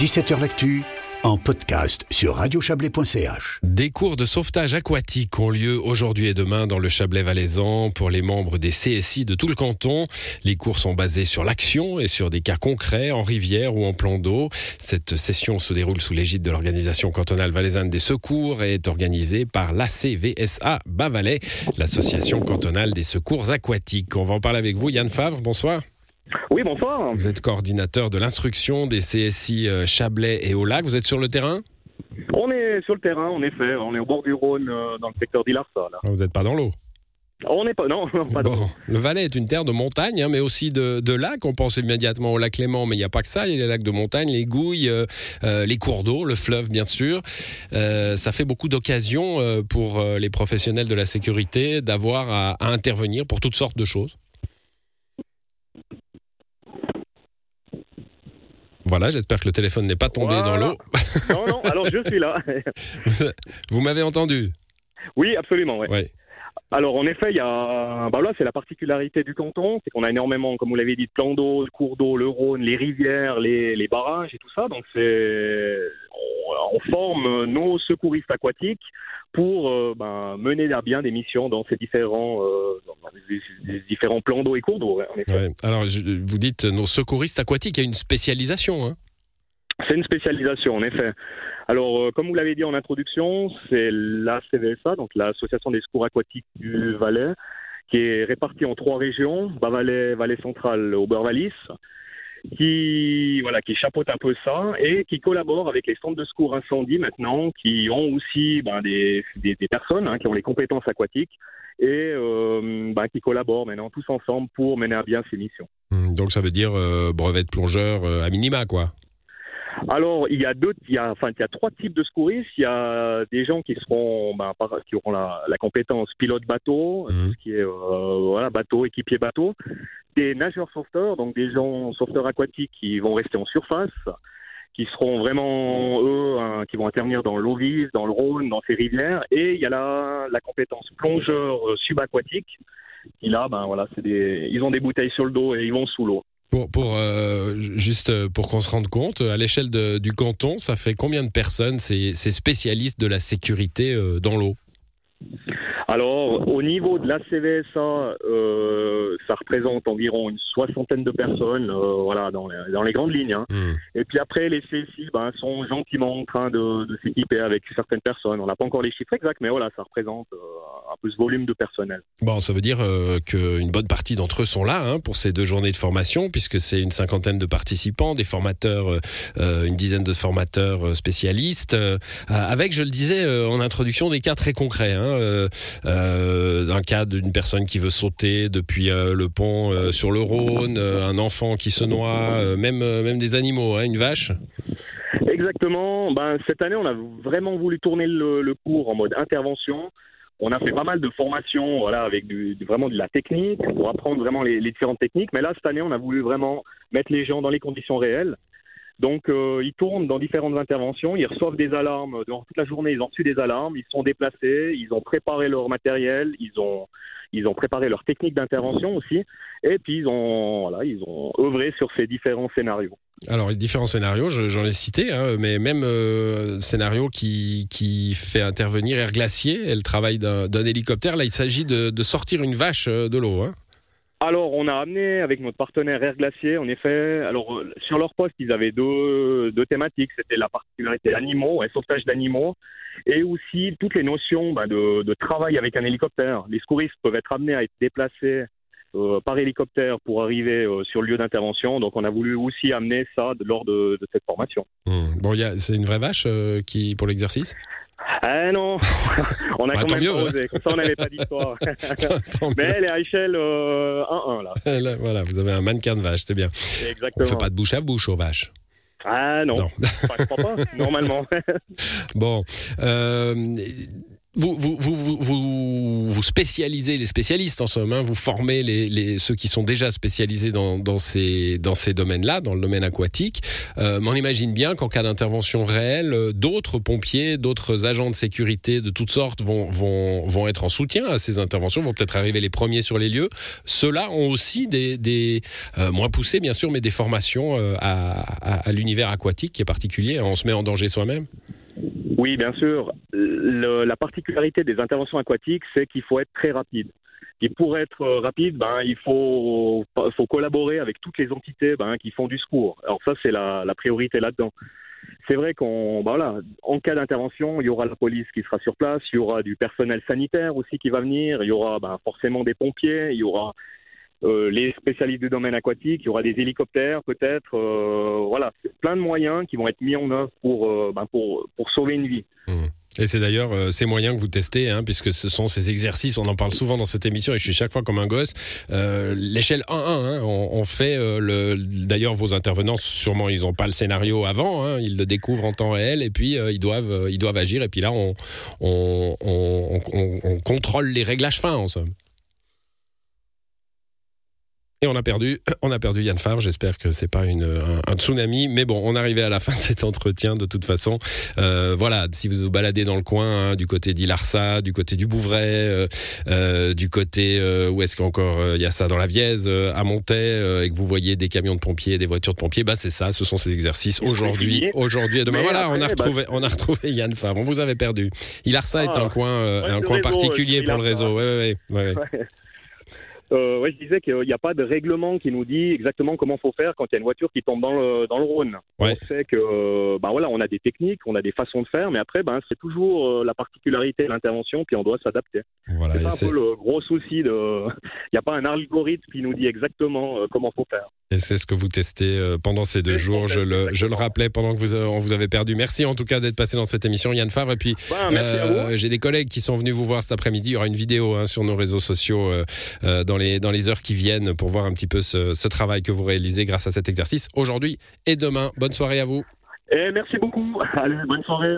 17h L'actu en podcast sur radiochablais.ch. Des cours de sauvetage aquatique ont lieu aujourd'hui et demain dans le Chablais valaisan pour les membres des CSI de tout le canton. Les cours sont basés sur l'action et sur des cas concrets en rivière ou en plan d'eau. Cette session se déroule sous l'égide de l'organisation cantonale valaisanne des secours et est organisée par l'ACVSA Bavalais, l'association cantonale des secours aquatiques. On va en parler avec vous, Yann Favre. Bonsoir. Oui, bonsoir. Vous êtes coordinateur de l'instruction des CSI euh, Chablais et au lac. Vous êtes sur le terrain? On est sur le terrain, en effet. On est au bord du Rhône, euh, dans le secteur d'Ilarsa. Ah, Vous n'êtes pas dans l'eau? On n'est pas, non, pas Bon, le Valais est une terre de montagne, hein, mais aussi de, de lacs. On pense immédiatement au lac Léman, mais il n'y a pas que ça. Il y a les lacs de montagne, les gouilles, euh, les cours d'eau, le fleuve, bien sûr. Euh, ça fait beaucoup d'occasions euh, pour les professionnels de la sécurité d'avoir à, à intervenir pour toutes sortes de choses. Voilà, j'espère que le téléphone n'est pas tombé Voilà. dans l'eau. Non, non, alors je suis là. Vous m'avez entendu? Oui, absolument, ouais. Ouais. Alors, en effet, il y a, bah là, c'est la particularité du canton, c'est qu'on a énormément, comme vous l'avez dit, de plans d'eau, de cours d'eau, le Rhône, les rivières, les, les barrages et tout ça. Donc, c'est, on, on forme nos secouristes aquatiques pour euh, ben, mener à bien des missions dans ces différents, euh, dans les- les différents plans d'eau et cours d'eau. ouais. Ouais. Alors, je- vous dites nos secouristes aquatiques, il y a une spécialisation. Hein C'est une spécialisation, en effet. Alors, euh, comme vous l'avez dit en introduction, c'est la CVSA, donc l'Association des secours aquatiques du Valais, qui est répartie en trois régions, Bas-Valais, Valais central, Aubert-Vallis, qui, voilà, qui chapeaute un peu ça et qui collabore avec les centres de secours incendie maintenant, qui ont aussi ben, des, personnes hein, qui ont les compétences aquatiques et euh, ben, qui collaborent maintenant tous ensemble pour mener à bien ces missions. Hum, Donc, ça veut dire euh, brevet de plongeur à minima, quoi. Alors, il y a deux, il y a, enfin, il y a trois types de secouristes. Il y a des gens qui seront, ben, par- qui auront la, la compétence pilote bateau, ce qui est, euh, voilà, bateau, équipier bateau. Des nageurs sauveteurs, donc des gens sauveteurs aquatiques qui vont rester en surface, qui seront vraiment eux, hein, qui vont intervenir dans l'eau vive, dans le Rhône, dans ces rivières. Et il y a la, la compétence plongeur subaquatique. Qui là, ben voilà, c'est des, ils ont des bouteilles sur le dos et ils vont sous l'eau. Pour, pour euh, juste pour qu'on se rende compte, à l'échelle du canton, ça fait combien de personnes ces, ces spécialistes de la sécurité euh, dans l'eau? Alors, au niveau de la CVSA, euh, ça représente environ une soixantaine de personnes, euh, voilà, dans les, dans les grandes lignes. hein. Hum. Et puis après, les CSI ben, sont gentiment en train de, de s'équiper avec certaines personnes. On n'a pas encore les chiffres exacts, mais voilà, ça représente euh, un peu ce volume de personnel. Bon, ça veut dire euh, qu'une bonne partie d'entre eux sont là hein, pour ces deux journées de formation, puisque c'est une cinquantaine de participants, des formateurs, euh, une dizaine de formateurs spécialistes, avec, je le disais en introduction, des cas très concrets. Hein, un cas d'une personne qui veut sauter depuis euh, le pont euh, sur le Rhône, euh, un enfant qui se noie, euh, même, euh, même des animaux, hein, une vache. Exactement. Ben, cette année, on a vraiment voulu tourner le, cours en mode intervention. On a fait pas mal de formations, voilà, avec vraiment de la technique pour apprendre vraiment les différentes techniques. Mais là, cette année, on a voulu vraiment mettre les gens dans les conditions réelles. Donc, euh, ils tournent dans différentes interventions, ils reçoivent des alarmes durant toute la journée. Ils ont reçu des alarmes, ils sont déplacés, ils ont préparé leur matériel, ils ont ils ont préparé leur technique d'intervention aussi, et puis ils ont voilà, ils ont œuvré sur ces différents scénarios. Alors, les différents scénarios, je- j'en ai cité, hein, mais même euh, scénario qui, qui fait intervenir Air Glacier, et le travail d'un hélicoptère. Là, il s'agit de, de sortir une vache euh, de l'eau. Hein. Alors, on a amené avec notre partenaire Air Glacier, en effet. Alors, euh, sur leur poste, ils avaient deux, deux thématiques. C'était la particularité animaux, et sauvetage d'animaux, et aussi toutes les notions bah, de, travail avec un hélicoptère. Les secouristes peuvent être amenés à être déplacés euh, par hélicoptère pour arriver euh, sur le lieu d'intervention. Donc, on a voulu aussi amener ça lors de, cette formation. Hmm. Bon, c'est une vraie vache qui pour l'exercice? Ah non, on a Bah, quand même mieux, pas hein. osé. Comme ça, on n'avait pas d'histoire. Mais elle est à échelle euh, 1-1, là. Là, voilà, vous avez un mannequin de vache, c'est bien. On Exactement. fait pas de bouche à bouche aux vaches. Ah non, Non. Enfin, je crois pas, normalement. Bon, euh, vous, vous, spécialisez les spécialistes en somme, hein, vous formez ceux qui sont déjà spécialisés dans, ces, domaines-là, dans le domaine aquatique. Euh, mais on imagine bien qu'en cas d'intervention réelle, euh, d'autres pompiers, d'autres agents de sécurité de toutes sortes vont, être en soutien à ces interventions, vont peut-être arriver les premiers sur les lieux. Ceux-là ont aussi des, euh, moins poussés bien sûr, mais des formations euh, à l'univers aquatique qui est particulier. On se met en danger soi-même. Oui, bien sûr. La particularité des interventions aquatiques, c'est qu'il faut être très rapide. Et pour être rapide, ben, il faut, faut collaborer avec toutes les entités ben, qui font du secours. Alors ça, c'est la, la priorité là-dedans. C'est vrai qu'on, ben voilà, cas d'intervention, il y aura la police qui sera sur place, il y aura du personnel sanitaire aussi qui va venir, il y aura ben, forcément des pompiers, il y aura euh, les spécialistes du domaine aquatique, il y aura des hélicoptères peut-être, euh, voilà, plein de moyens qui vont être mis en œuvre pour, euh, ben, sauver une vie. Et c'est d'ailleurs ces moyens que vous testez, hein, puisque ce sont ces exercices, on en parle souvent dans cette émission, et je suis chaque fois comme un gosse. L'échelle 1-1, hein, on, fait euh, le. D'ailleurs, vos intervenants, sûrement, ils n'ont pas le scénario avant, hein, ils le découvrent en temps réel, et puis ils doivent, ils doivent agir. Et puis là, on, on, on contrôle les réglages fins, en somme. Et on a perdu, on a perdu Yann Favre. J'espère que c'est pas une, un, un, tsunami, mais bon, on arrivait à la fin de cet entretien de toute façon. Euh, voilà, si vous vous baladez dans le coin, hein, du côté d'Ilarsa, du côté du Bouvray, euh, euh, du côté euh, où est-ce qu'encore euh, il y a ça dans la Vièze, à Montaix, et que vous voyez des camions de pompiers, des voitures de pompiers, bah c'est ça, ce sont ces exercices aujourd'hui, aujourd'hui et demain. Mais voilà, après, on a retrouvé, bah... on a retrouvé Yann Favre. On vous avait perdu. Ilarsa ah, est un coin, un coin réseau, particulier pour le réseau. Ouais, ouais, ouais. Euh, ouais, je disais qu'il n'y a pas de règlement qui nous dit exactement comment faut faire quand il y a une voiture qui tombe dans le, dans le Rhône. Ouais. On sait que, ben voilà, on a des techniques, on a des façons de faire, mais après, ben, c'est toujours euh, la particularité de l'intervention, puis on doit s'adapter. Voilà, c'est un peu le gros souci de. Il n'y a pas un algorithme qui nous dit exactement euh, comment faut faire. Et c'est ce que vous testez euh, pendant ces deux jours. Je le, je le rappelais pendant que vous, on vous avait perdu. Merci en tout cas d'être passé dans cette émission, Yann Favre. Et puis, euh, j'ai des collègues qui sont venus vous voir cet après-midi. Il y aura une vidéo hein, sur nos réseaux sociaux euh, dans, les, dans les heures qui viennent pour voir un petit peu ce, ce travail que vous réalisez grâce à cet exercice aujourd'hui et demain. Bonne soirée à vous. Et merci beaucoup. Allez, bonne soirée.